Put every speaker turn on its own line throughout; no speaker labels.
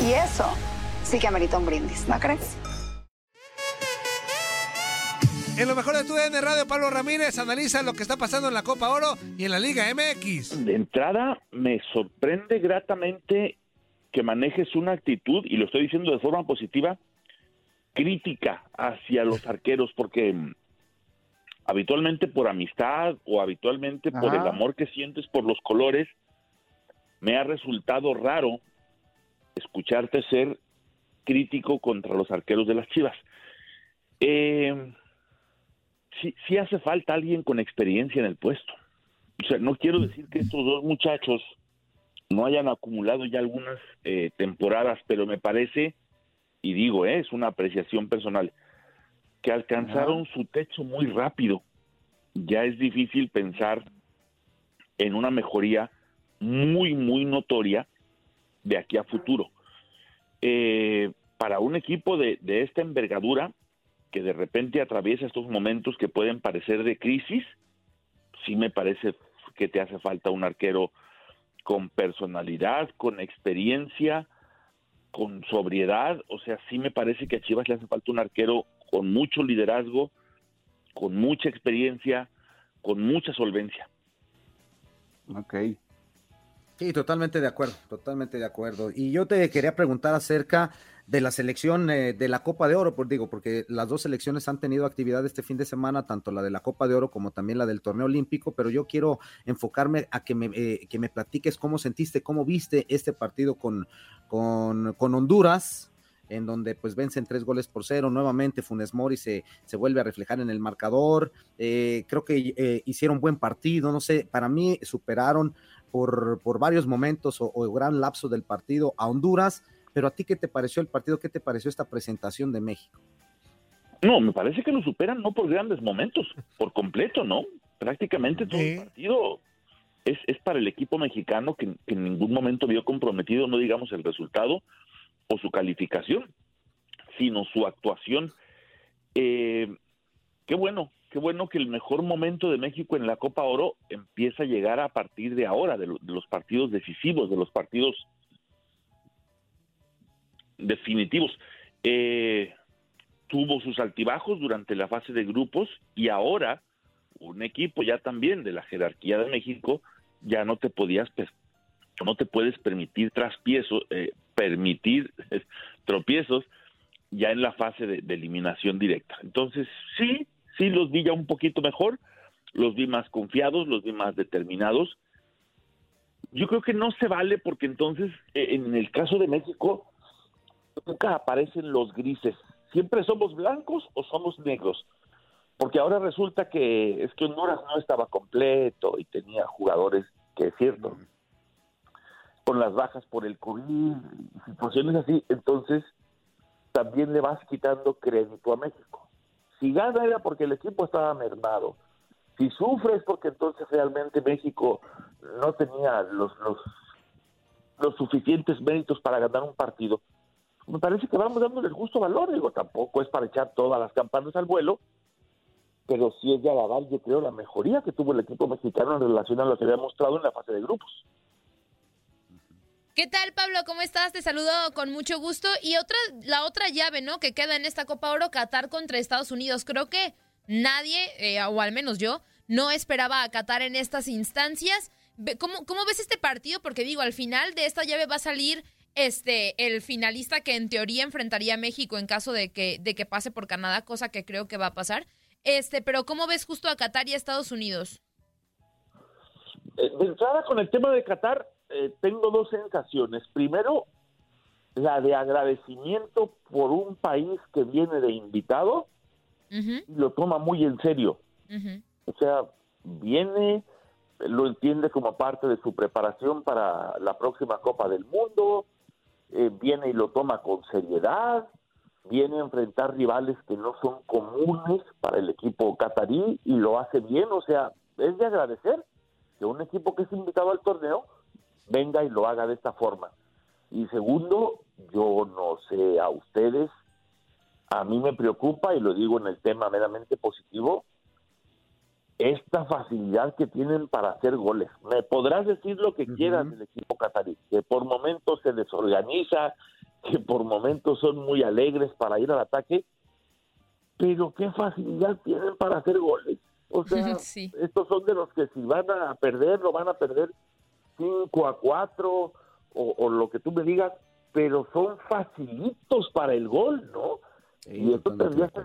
Y eso sí que amerita un brindis, ¿no crees?
En lo mejor de tu DN Radio, Pablo Ramírez analiza lo que está pasando en la Copa Oro y en la Liga MX.
De entrada, me sorprende gratamente que manejes una actitud, y lo estoy diciendo de forma positiva, crítica hacia los arqueros, porque mm, habitualmente por amistad o habitualmente por el amor que sientes por los colores, me ha resultado raro escucharte ser crítico contra los arqueros de las Chivas. Eh, sí, sí hace falta alguien con experiencia en el puesto. O sea, no quiero decir que estos dos muchachos no hayan acumulado ya algunas eh, temporadas, pero me parece, y digo, eh, es una apreciación personal, que alcanzaron su techo muy rápido. Ya es difícil pensar en una mejoría muy, muy notoria de aquí a futuro. Eh, para un equipo de, de esta envergadura, que de repente atraviesa estos momentos que pueden parecer de crisis, sí me parece que te hace falta un arquero con personalidad, con experiencia, con sobriedad. O sea, sí me parece que a Chivas le hace falta un arquero con mucho liderazgo, con mucha experiencia, con mucha solvencia.
Ok.
Sí, totalmente de acuerdo, totalmente de acuerdo. Y yo te quería preguntar acerca de la selección eh, de la Copa de Oro, por digo, porque las dos selecciones han tenido actividad este fin de semana, tanto la de la Copa de Oro como también la del torneo olímpico, pero yo quiero enfocarme a que me, eh, que me platiques cómo sentiste, cómo viste este partido con, con, con Honduras, en donde pues vencen tres goles por cero, nuevamente Funes Mori se, se vuelve a reflejar en el marcador, eh, creo que eh, hicieron buen partido, no sé, para mí superaron por, por varios momentos o, o gran lapso del partido a Honduras, pero a ti qué te pareció el partido, qué te pareció esta presentación de México?
No, me parece que lo superan no por grandes momentos, por completo, ¿no? Prácticamente todo el partido es, es para el equipo mexicano que, que en ningún momento vio comprometido, no digamos el resultado o su calificación, sino su actuación. Eh, qué bueno, qué bueno que el mejor momento de México en la Copa Oro empieza a llegar a partir de ahora, de, lo- de los partidos decisivos, de los partidos definitivos. Eh, tuvo sus altibajos durante la fase de grupos y ahora un equipo ya también de la jerarquía de México ya no te podías no te puedes permitir traspiezos eh, permitir tropiezos ya en la fase de eliminación directa entonces sí sí los vi ya un poquito mejor los vi más confiados los vi más determinados yo creo que no se vale porque entonces eh, en el caso de México nunca aparecen los grises. Siempre somos blancos o somos negros. Porque ahora resulta que es que Honduras no estaba completo y tenía jugadores que es cierto, con las bajas por el COVID, situaciones así, entonces también le vas quitando crédito a México. Si gana era porque el equipo estaba mermado. Si sufre es porque entonces realmente México no tenía los, los, los suficientes méritos para ganar un partido. Me parece que vamos dándole el justo valor, digo, tampoco es para echar todas las campanas al vuelo, pero sí es de alabar, yo creo, la mejoría que tuvo el equipo mexicano en relación a lo que había mostrado en la fase de grupos.
¿Qué tal, Pablo? ¿Cómo estás? Te saludo con mucho gusto. Y otra, la otra llave, ¿no? Que queda en esta Copa Oro, Qatar contra Estados Unidos. Creo que nadie, eh, o al menos yo, no esperaba a Qatar en estas instancias. ¿Cómo, ¿Cómo ves este partido? Porque digo, al final de esta llave va a salir este el finalista que en teoría enfrentaría a México en caso de que, de que pase por Canadá, cosa que creo que va a pasar. Este, pero ¿cómo ves justo a Qatar y a Estados Unidos?
Eh, de entrada con el tema de Qatar, eh, tengo dos sensaciones. Primero, la de agradecimiento por un país que viene de invitado y lo toma muy en serio. O sea, viene, lo entiende como parte de su preparación para la próxima Copa del Mundo, eh, viene y lo toma con seriedad, viene a enfrentar rivales que no son comunes para el equipo catarí y lo hace bien, o sea, es de agradecer que un equipo que es invitado al torneo venga y lo haga de esta forma. Y segundo, yo no sé a ustedes, a mí me preocupa, y lo digo en el tema meramente positivo, esta facilidad que tienen para hacer goles. Me podrás decir lo que quieras del equipo catarí, que por momentos se desorganiza, que por momentos son muy alegres para ir al ataque, pero qué facilidad tienen para hacer goles. O sea, estos son de los que si van a perder, lo van a perder 5 a 4 o, lo que tú me digas, pero son facilitos para el gol, ¿no? y esto tendría que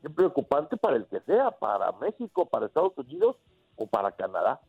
ser preocupante para el que sea, para México, para Estados Unidos o para Canadá.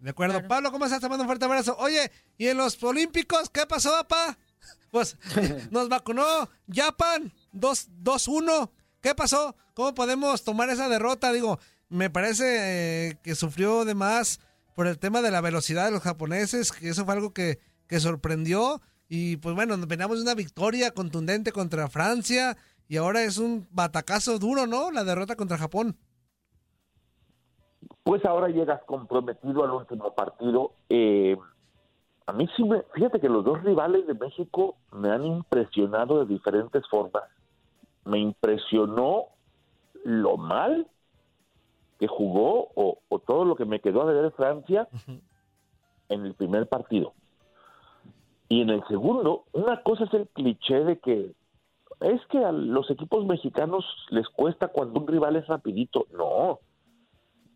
De acuerdo. Pablo, ¿cómo estás? Te mando un fuerte abrazo. Oye, ¿y en los Olímpicos qué pasó, papá? Pues nos vacunó Japan 2-1. ¿Qué pasó? ¿Cómo podemos tomar esa derrota? Digo, me parece eh, que sufrió de más por el tema de la velocidad de los japoneses, que eso fue algo que, que sorprendió. Y pues bueno, veníamos una victoria contundente contra Francia y ahora es un batacazo duro, ¿no? La derrota contra Japón.
Pues ahora llegas comprometido al último partido. Eh, a mí sí me, fíjate que los dos rivales de México me han impresionado de diferentes formas. Me impresionó lo mal que jugó o, todo lo que me quedó a ver Francia en el primer partido. Y en el segundo, una cosa es el cliché de que es que a los equipos mexicanos les cuesta cuando un rival es rapidito. No,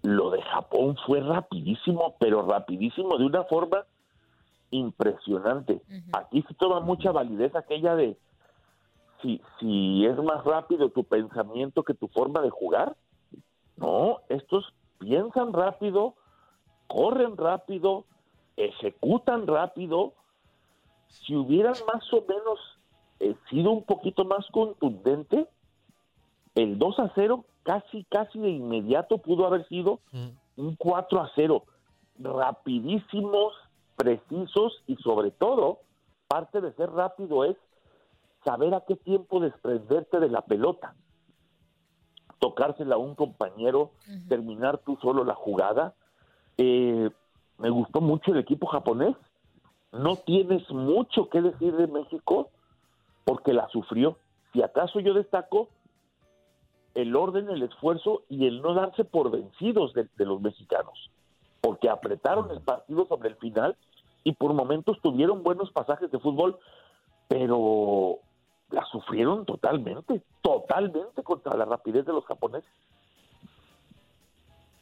lo de Japón fue rapidísimo, pero rapidísimo de una forma impresionante. Aquí se toma mucha validez aquella de si, si es más rápido tu pensamiento que tu forma de jugar, no, estos piensan rápido, corren rápido, ejecutan rápido. Si hubieran más o menos eh, sido un poquito más contundente, el 2 a 0 casi, casi de inmediato pudo haber sido un 4 a 0. Rapidísimos, precisos y sobre todo, parte de ser rápido es saber a qué tiempo desprenderte de la pelota tocársela a un compañero, terminar tú solo la jugada. Eh, me gustó mucho el equipo japonés. No tienes mucho que decir de México porque la sufrió. Si acaso yo destaco el orden, el esfuerzo y el no darse por vencidos de, de los mexicanos, porque apretaron el partido sobre el final y por momentos tuvieron buenos pasajes de fútbol, pero sufrieron totalmente, totalmente contra la rapidez de los japoneses.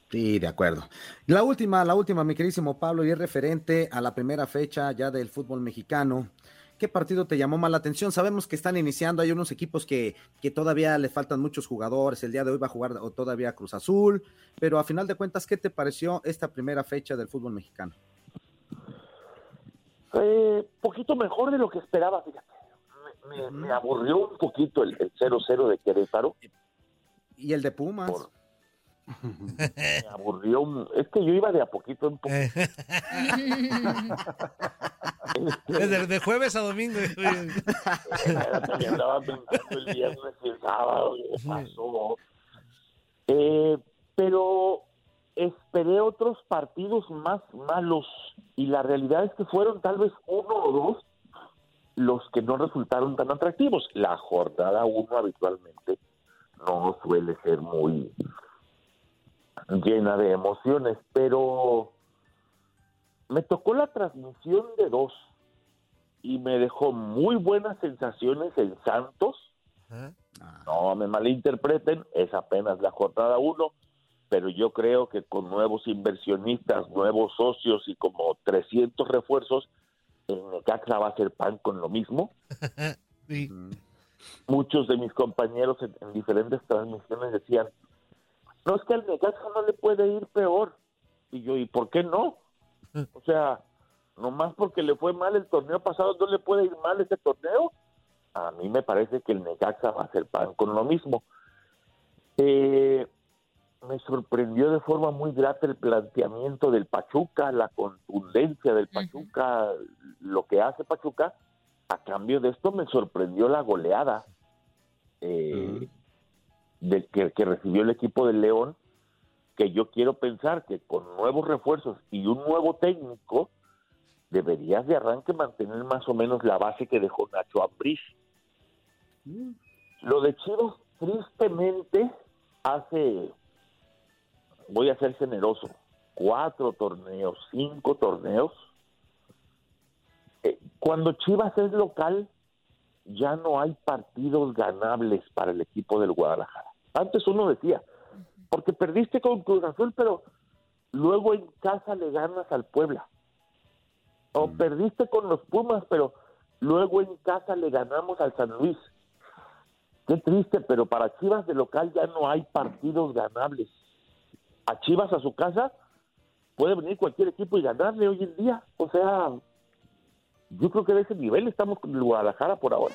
Sí, de acuerdo. La última, la última, mi queridísimo Pablo, y es referente a la primera fecha ya del fútbol mexicano. ¿Qué partido te llamó más la atención? Sabemos que están iniciando, hay unos equipos que, que todavía le faltan muchos jugadores, el día de hoy va a jugar todavía Cruz Azul, pero a final de cuentas, ¿qué te pareció esta primera fecha del fútbol mexicano?
Eh, poquito mejor de lo que esperaba, fíjate me, me aburrió un poquito el el 0-0 de Querétaro.
Y el de Pumas.
Por- me aburrió. un- Es que yo iba de a poquito en poquito.
Desde de jueves a domingo.
Me andaba pensando el viernes y el sábado. ¿Qué pasó? Eh, pero esperé otros partidos más malos y la realidad es que fueron tal vez uno o dos los que no resultaron tan atractivos. La jornada uno habitualmente no suele ser muy llena de emociones, pero me tocó la transmisión de dos y me dejó muy buenas sensaciones en Santos. No me malinterpreten, es apenas la jornada uno, pero yo creo que con nuevos inversionistas, nuevos socios y como 300 refuerzos, el Necaxa va a hacer pan con lo mismo. Muchos de mis compañeros en, en diferentes transmisiones decían, no es que al Necaxa no le puede ir peor. Y yo, ¿y por qué no? O sea, nomás porque le fue mal el torneo pasado, ¿no le puede ir mal este torneo? A mí me parece que el Necaxa va a hacer pan con lo mismo. Eh, me sorprendió de forma muy grata el planteamiento del Pachuca, la contundencia del Pachuca, lo que hace Pachuca. A cambio de esto me sorprendió la goleada eh, de que, que recibió el equipo del León, que yo quiero pensar que con nuevos refuerzos y un nuevo técnico, deberías de arranque mantener más o menos la base que dejó Nacho Ambriz. Lo de Chivas, tristemente, hace, voy a ser generoso, cuatro torneos, cinco torneos. Eh, cuando Chivas es local, ya no hay partidos ganables para el equipo del Guadalajara. Antes uno decía, porque perdiste con Cruz Azul, pero luego en casa le ganas al Puebla. O perdiste con los Pumas, pero luego en casa le ganamos al San Luis. Qué triste, pero para Chivas de local ya no hay partidos ganables. A Chivas a su casa puede venir cualquier equipo y ganarle hoy en día. O sea, yo creo que de ese nivel estamos con el Guadalajara por ahora.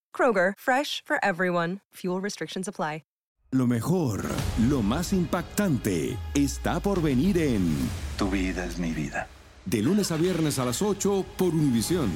Kroger, fresh for everyone. Fuel restrictions apply.
Lo mejor, lo más impactante, está por venir en
Tu vida es mi vida.
De lunes a viernes a las 8 por Univisión.